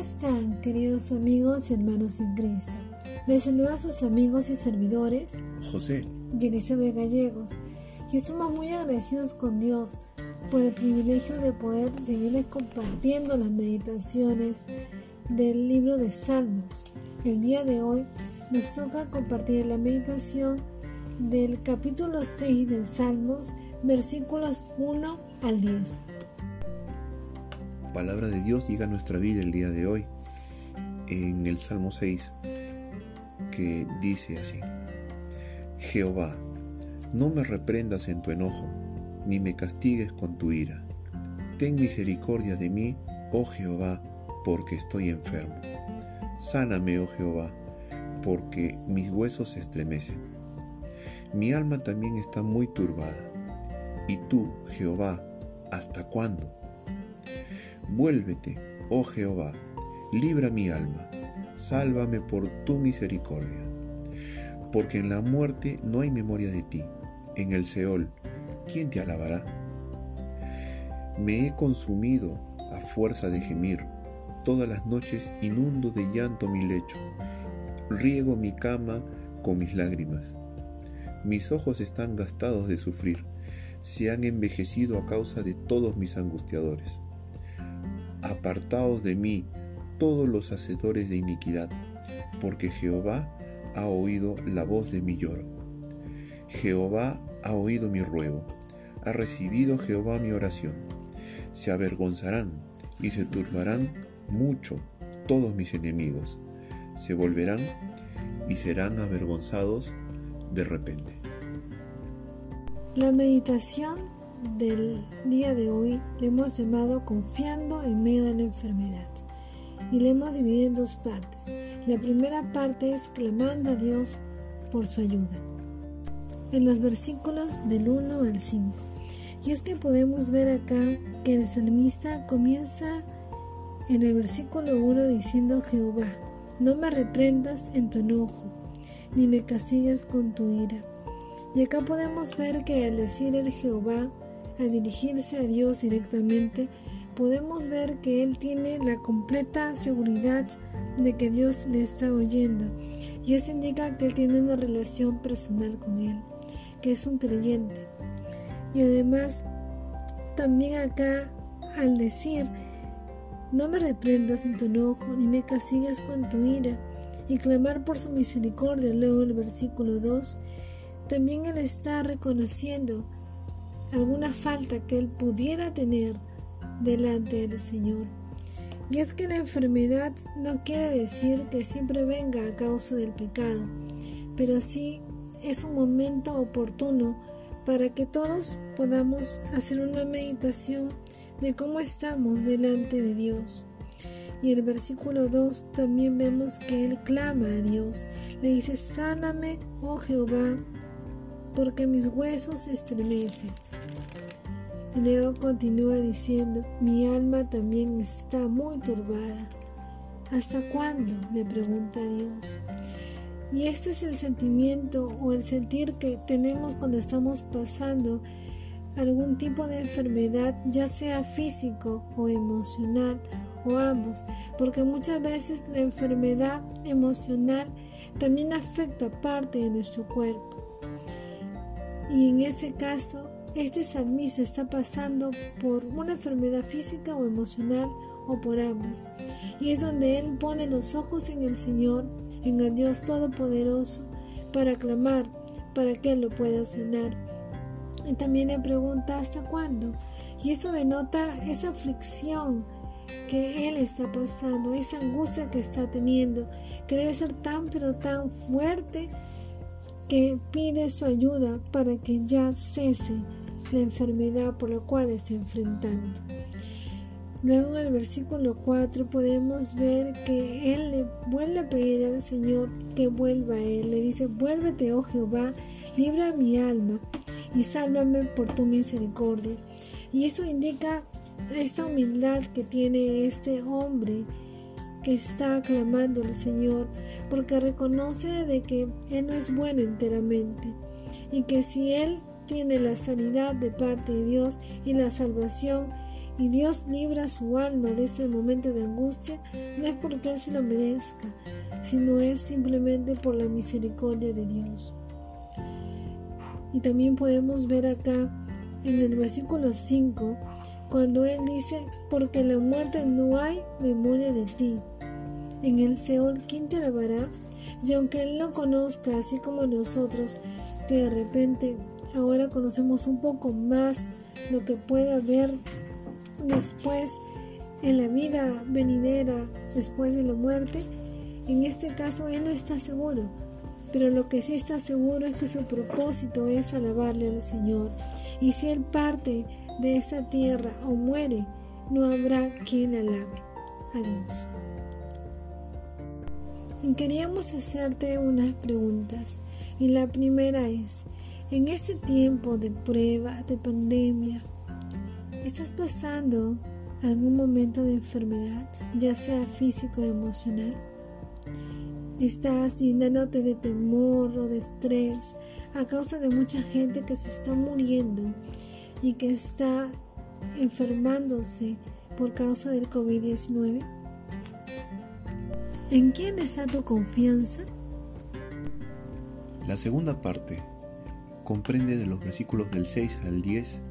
están, queridos amigos y hermanos en Cristo? Les saluda a sus amigos y servidores José y de Gallegos y estamos muy agradecidos con Dios por el privilegio de poder seguirles compartiendo las meditaciones del libro de Salmos. El día de hoy nos toca compartir la meditación del capítulo 6 de Salmos, versículos 1 al 10. Palabra de Dios llega a nuestra vida el día de hoy en el Salmo 6 que dice así, Jehová, no me reprendas en tu enojo, ni me castigues con tu ira. Ten misericordia de mí, oh Jehová, porque estoy enfermo. Sáname, oh Jehová, porque mis huesos se estremecen. Mi alma también está muy turbada. ¿Y tú, Jehová, hasta cuándo? Vuélvete, oh Jehová, libra mi alma, sálvame por tu misericordia. Porque en la muerte no hay memoria de ti, en el Seol, ¿quién te alabará? Me he consumido a fuerza de gemir, todas las noches inundo de llanto mi lecho, riego mi cama con mis lágrimas. Mis ojos están gastados de sufrir, se han envejecido a causa de todos mis angustiadores. Apartaos de mí todos los hacedores de iniquidad, porque Jehová ha oído la voz de mi lloro. Jehová ha oído mi ruego, ha recibido Jehová mi oración. Se avergonzarán y se turbarán mucho todos mis enemigos se volverán y serán avergonzados de repente. La meditación del día de hoy le hemos llamado confiando en medio de la enfermedad y le hemos dividido en dos partes. La primera parte es clamando a Dios por su ayuda. En los versículos del 1 al 5. Y es que podemos ver acá que el salmista comienza en el versículo 1 diciendo Jehová, no me reprendas en tu enojo, ni me castigues con tu ira. Y acá podemos ver que al decir el Jehová, al dirigirse a Dios directamente, podemos ver que Él tiene la completa seguridad de que Dios le está oyendo. Y eso indica que Él tiene una relación personal con Él, que es un creyente. Y además, también acá, al decir no me reprendas en tu enojo, ni me castigues con tu ira, y clamar por su misericordia. Luego el versículo 2, también él está reconociendo alguna falta que él pudiera tener delante del Señor. Y es que la enfermedad no quiere decir que siempre venga a causa del pecado, pero sí es un momento oportuno para que todos podamos hacer una meditación de cómo estamos delante de Dios. Y el versículo 2 también vemos que él clama a Dios. Le dice, sáname, oh Jehová, porque mis huesos se estremecen. Y luego continúa diciendo, mi alma también está muy turbada. ¿Hasta cuándo? le pregunta Dios. Y este es el sentimiento o el sentir que tenemos cuando estamos pasando algún tipo de enfermedad, ya sea físico o emocional o ambos, porque muchas veces la enfermedad emocional también afecta parte de nuestro cuerpo. Y en ese caso, este salmista está pasando por una enfermedad física o emocional o por ambas. Y es donde él pone los ojos en el Señor, en el Dios Todopoderoso, para clamar, para que Él lo pueda sanar. Y también le pregunta hasta cuándo. Y esto denota esa aflicción que él está pasando, esa angustia que está teniendo, que debe ser tan pero tan fuerte que pide su ayuda para que ya cese la enfermedad por la cual está enfrentando. Luego en el versículo 4 podemos ver que él le vuelve a pedir al Señor que vuelva a él. Le dice, vuélvete, oh Jehová, libra mi alma y sálvame por tu misericordia. Y eso indica esta humildad que tiene este hombre que está clamando al Señor, porque reconoce de que Él no es bueno enteramente y que si Él tiene la sanidad de parte de Dios y la salvación, y Dios libra su alma de este momento de angustia, no es porque Él se lo merezca, sino es simplemente por la misericordia de Dios. Y también podemos ver acá en el versículo 5, cuando Él dice, porque la muerte no hay memoria de ti. En el Seol, ¿quién te alabará? Y aunque Él no conozca, así como nosotros, que de repente ahora conocemos un poco más lo que puede haber después en la vida venidera, después de la muerte, en este caso Él no está seguro, pero lo que sí está seguro es que su propósito es alabarle al Señor. Y si Él parte de esta tierra o muere, no habrá quien alabe a Dios. Queríamos hacerte unas preguntas. Y la primera es, en este tiempo de prueba, de pandemia, ¿estás pasando algún momento de enfermedad, ya sea físico o emocional? Estás llenándote de temor o de estrés a causa de mucha gente que se está muriendo y que está enfermándose por causa del COVID-19. ¿En quién está tu confianza? La segunda parte comprende de los versículos del 6 al 10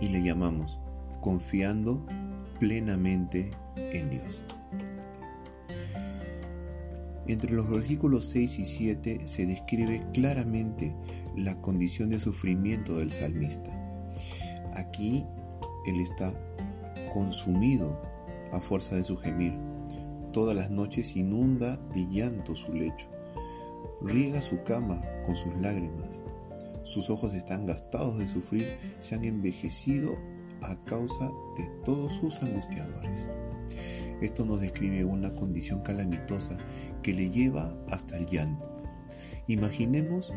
y le llamamos confiando plenamente en Dios. Entre los versículos 6 y 7 se describe claramente la condición de sufrimiento del salmista. Aquí él está consumido a fuerza de su gemir. Todas las noches inunda de llanto su lecho. Riega su cama con sus lágrimas. Sus ojos están gastados de sufrir, se han envejecido a causa de todos sus angustiadores. Esto nos describe una condición calamitosa que le lleva hasta el llanto. Imaginemos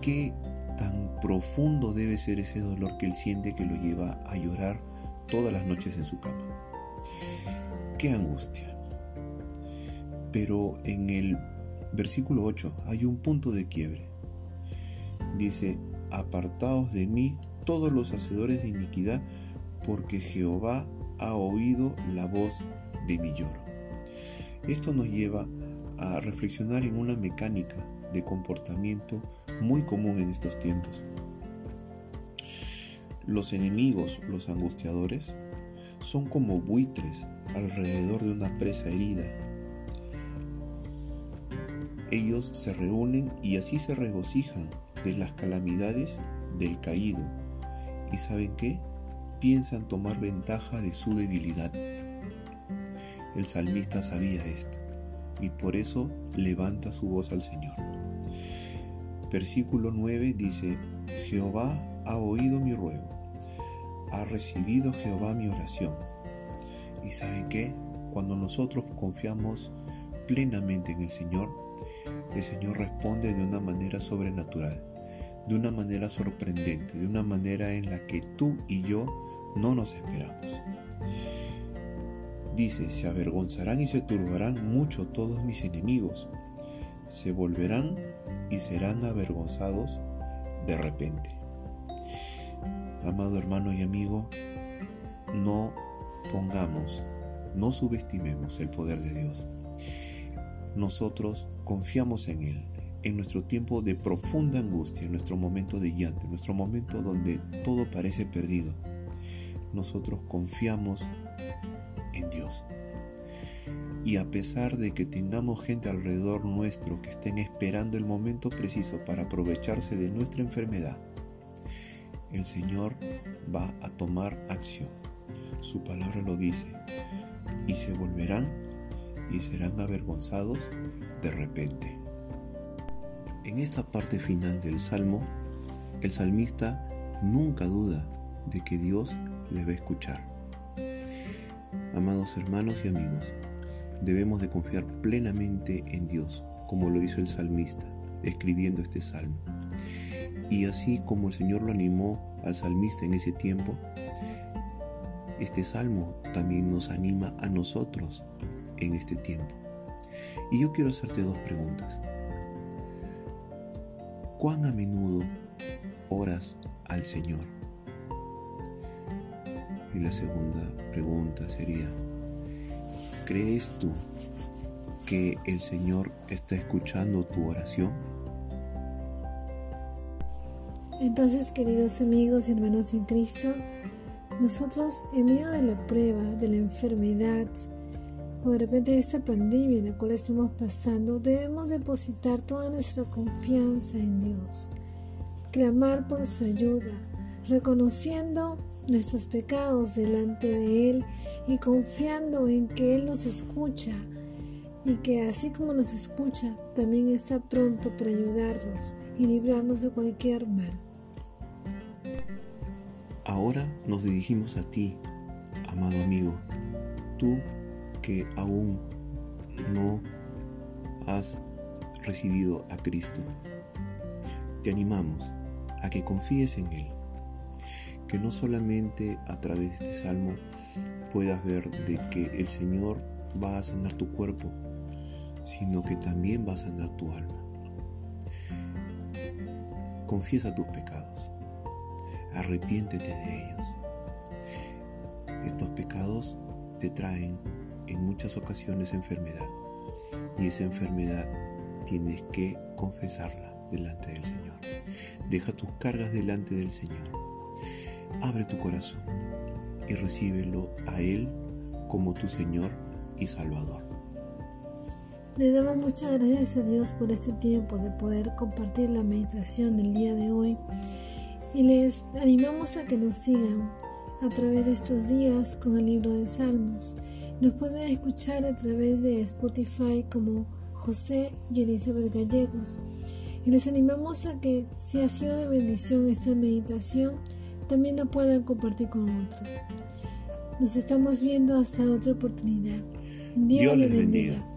qué tan profundo debe ser ese dolor que él siente que lo lleva a llorar todas las noches en su cama. Qué angustia. Pero en el versículo 8 hay un punto de quiebre. Dice, apartaos de mí todos los hacedores de iniquidad, porque Jehová ha oído la voz de mi lloro. Esto nos lleva a reflexionar en una mecánica de comportamiento muy común en estos tiempos. Los enemigos, los angustiadores, son como buitres alrededor de una presa herida. Ellos se reúnen y así se regocijan de las calamidades del caído. ¿Y saben qué? Piensan tomar ventaja de su debilidad. El salmista sabía esto y por eso levanta su voz al Señor. Versículo 9 dice, Jehová ha oído mi ruego, ha recibido Jehová mi oración. ¿Y saben qué? Cuando nosotros confiamos plenamente en el Señor, el Señor responde de una manera sobrenatural, de una manera sorprendente, de una manera en la que tú y yo no nos esperamos. Dice, se avergonzarán y se turbarán mucho todos mis enemigos, se volverán y serán avergonzados de repente. Amado hermano y amigo, no pongamos, no subestimemos el poder de Dios. Nosotros confiamos en Él, en nuestro tiempo de profunda angustia, en nuestro momento de llanto, en nuestro momento donde todo parece perdido. Nosotros confiamos en Dios. Y a pesar de que tengamos gente alrededor nuestro que estén esperando el momento preciso para aprovecharse de nuestra enfermedad, el Señor va a tomar acción. Su palabra lo dice. Y se volverán y serán avergonzados de repente. En esta parte final del Salmo, el salmista nunca duda de que Dios le va a escuchar. Amados hermanos y amigos, debemos de confiar plenamente en Dios, como lo hizo el salmista, escribiendo este salmo. Y así como el Señor lo animó al salmista en ese tiempo, este salmo también nos anima a nosotros en este tiempo. Y yo quiero hacerte dos preguntas. ¿Cuán a menudo oras al Señor? Y la segunda pregunta sería, ¿crees tú que el Señor está escuchando tu oración? Entonces, queridos amigos y hermanos en Cristo, nosotros en medio de la prueba, de la enfermedad, o de repente de esta pandemia en la cual estamos pasando, debemos depositar toda nuestra confianza en Dios, clamar por su ayuda, reconociendo nuestros pecados delante de Él y confiando en que Él nos escucha y que así como nos escucha, también está pronto para ayudarnos y librarnos de cualquier mal. Ahora nos dirigimos a ti, amado amigo, tú que aún no has recibido a Cristo. Te animamos a que confíes en Él, que no solamente a través de este salmo puedas ver de que el Señor va a sanar tu cuerpo, sino que también va a sanar tu alma. Confiesa tus pecados, arrepiéntete de ellos. Estos pecados te traen en muchas ocasiones enfermedad y esa enfermedad tienes que confesarla delante del Señor. Deja tus cargas delante del Señor. Abre tu corazón y recíbelo a Él como tu Señor y Salvador. Le damos muchas gracias a Dios por este tiempo de poder compartir la meditación del día de hoy y les animamos a que nos sigan a través de estos días con el libro de Salmos. Nos pueden escuchar a través de Spotify como José y Elizabeth Gallegos. Y les animamos a que si ha sido de bendición esta meditación, también la puedan compartir con otros. Nos estamos viendo hasta otra oportunidad. Dios, les bendiga.